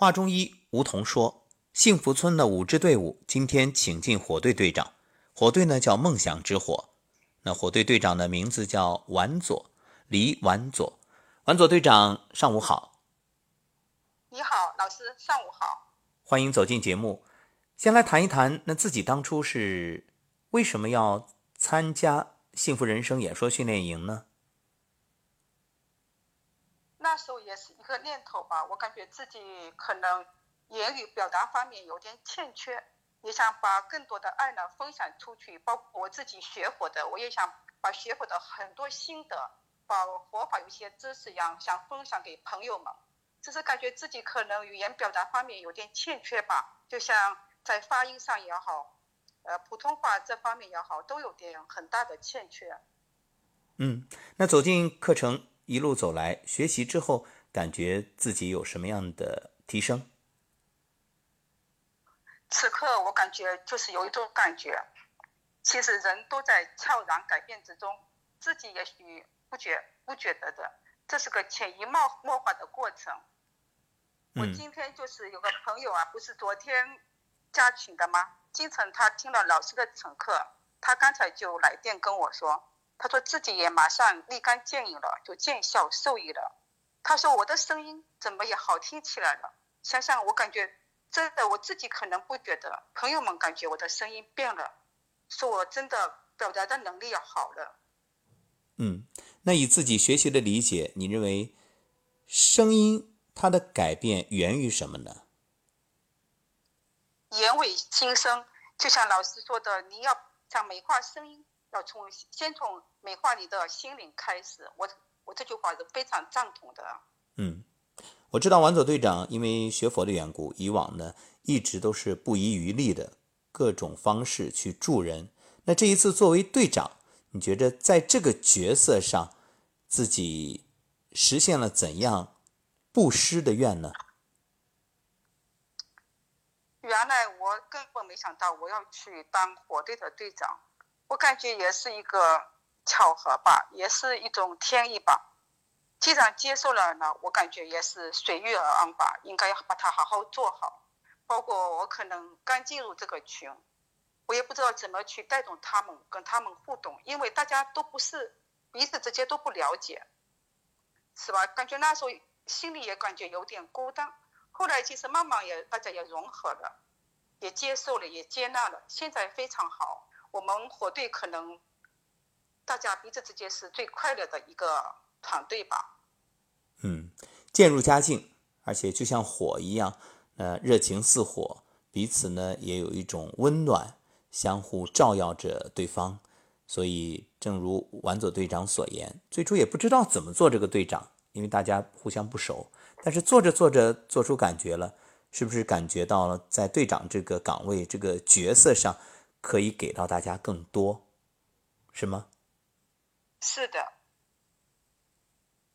华中医吴桐说，幸福村的五支队伍今天请进火队队长，火队呢叫梦想之火。那火队队长的名字叫晚左，李晚佐。晚佐队长，上午好。你好，老师，上午好。欢迎走进节目。先来谈一谈，那自己当初是为什么要参加幸福人生演说训练营呢？那时候也是一个念头吧，我感觉自己可能言语表达方面有点欠缺，也想把更多的爱呢分享出去，包括我自己学佛的，我也想把学佛的很多心得，把佛法有些知识样想分享给朋友们。只是感觉自己可能语言表达方面有点欠缺吧，就像在发音上也好，呃，普通话这方面也好，都有点很大的欠缺。嗯，那走进课程。一路走来，学习之后，感觉自己有什么样的提升？此刻我感觉就是有一种感觉，其实人都在悄然改变之中，自己也许不觉不觉得的，这是个潜移默默化的过程。我今天就是有个朋友啊，不是昨天加群的吗？今晨他听了老师的晨课，他刚才就来电跟我说。他说自己也马上立竿见影了，就见效受益了。他说我的声音怎么也好听起来了？想想我感觉真的，我自己可能不觉得，朋友们感觉我的声音变了，说我真的表达的能力要好了。嗯，那以自己学习的理解，你认为声音它的改变源于什么呢？言尾心声，就像老师说的，你要想美化声音。要从先从美化你的心灵开始，我我这句话是非常赞同的。嗯，我知道王佐队长因为学佛的缘故，以往呢一直都是不遗余力的各种方式去助人。那这一次作为队长，你觉着在这个角色上，自己实现了怎样布施的愿呢？原来我根本没想到我要去当火队的队长。我感觉也是一个巧合吧，也是一种天意吧。既然接受了呢，我感觉也是随遇而安吧，应该要把它好好做好。包括我可能刚进入这个群，我也不知道怎么去带动他们，跟他们互动，因为大家都不是彼此之间都不了解，是吧？感觉那时候心里也感觉有点孤单。后来其实慢慢也大家也融合了，也接受了，也接纳了，现在非常好。我们火队可能大家彼此之间是最快乐的一个团队吧。嗯，渐入佳境，而且就像火一样，呃，热情似火，彼此呢也有一种温暖，相互照耀着对方。所以，正如丸佐队长所言，最初也不知道怎么做这个队长，因为大家互相不熟。但是做着做着，做出感觉了，是不是感觉到了在队长这个岗位、这个角色上？可以给到大家更多，是吗？是的。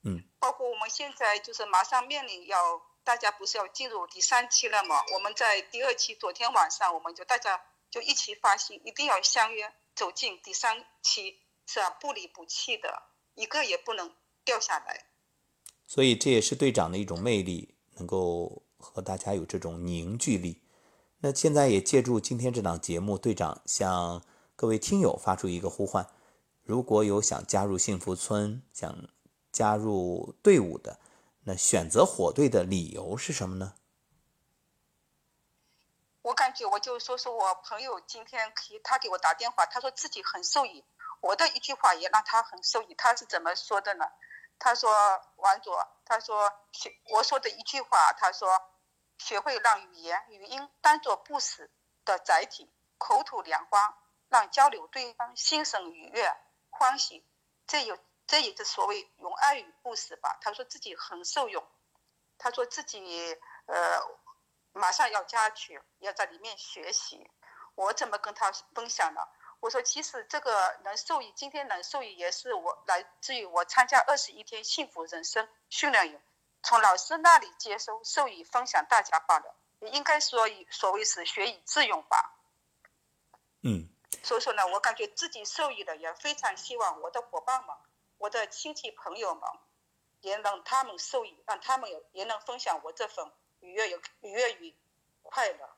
嗯。包括我们现在就是马上面临要大家不是要进入第三期了吗？我们在第二期昨天晚上我们就大家就一起发心，一定要相约走进第三期，是啊，不离不弃的，一个也不能掉下来。所以这也是队长的一种魅力，能够和大家有这种凝聚力。那现在也借助今天这档节目，队长向各位听友发出一个呼唤：如果有想加入幸福村、想加入队伍的，那选择火队的理由是什么呢？我感觉我就说说我朋友今天可以，他给我打电话，他说自己很受益，我的一句话也让他很受益。他是怎么说的呢？他说：“王卓，他说我说的一句话，他说。”学会让语言语音当做不死的载体，口吐莲花，让交流对方心生愉悦欢喜。这有这也是所谓用爱语不死吧。他说自己很受用，他说自己呃马上要加群，要在里面学习。我怎么跟他分享呢？我说其实这个能受益，今天能受益也是我来自于我参加二十一天幸福人生训练营。从老师那里接收受益分享大家罢了，应该说以所谓是学以致用吧。嗯，所以说呢，我感觉自己受益了，也非常希望我的伙伴们、我的亲戚朋友们也让他们受益，让他们也也能分享我这份愉悦有愉悦与快乐。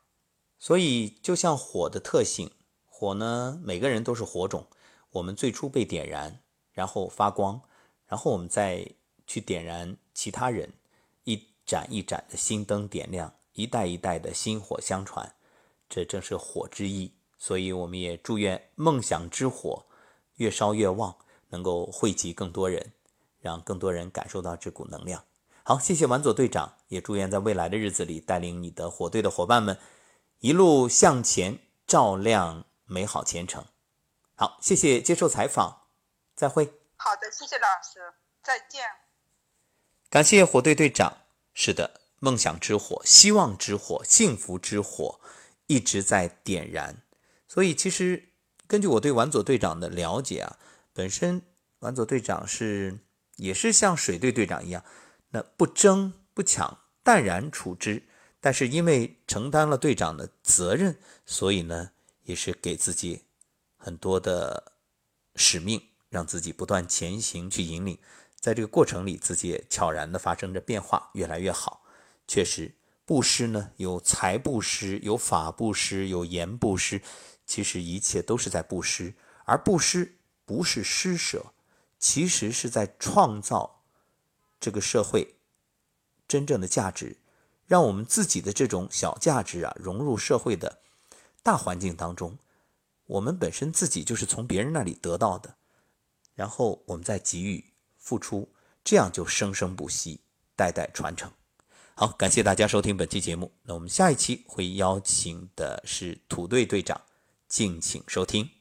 所以，就像火的特性，火呢，每个人都是火种。我们最初被点燃，然后发光，然后我们再去点燃其他人，一盏一盏的新灯点亮，一代一代的薪火相传，这正是火之意。所以，我们也祝愿梦想之火越烧越旺，能够惠及更多人，让更多人感受到这股能量。好，谢谢王佐队长，也祝愿在未来的日子里，带领你的火队的伙伴们一路向前，照亮美好前程。好，谢谢接受采访，再会。好的，谢谢老师，再见。感谢火队队长。是的，梦想之火、希望之火、幸福之火一直在点燃。所以，其实根据我对丸佐队长的了解啊，本身丸佐队长是也是像水队队长一样，那不争不抢，淡然处之。但是因为承担了队长的责任，所以呢，也是给自己很多的使命，让自己不断前行去引领。在这个过程里，自己也悄然的发生着变化，越来越好。确实，布施呢，有财布施，有法布施，有言布施。其实一切都是在布施，而布施不是施舍，其实是在创造这个社会真正的价值，让我们自己的这种小价值啊融入社会的大环境当中。我们本身自己就是从别人那里得到的，然后我们再给予付出，这样就生生不息，代代传承。好，感谢大家收听本期节目。那我们下一期会邀请的是土队队长。敬请收听。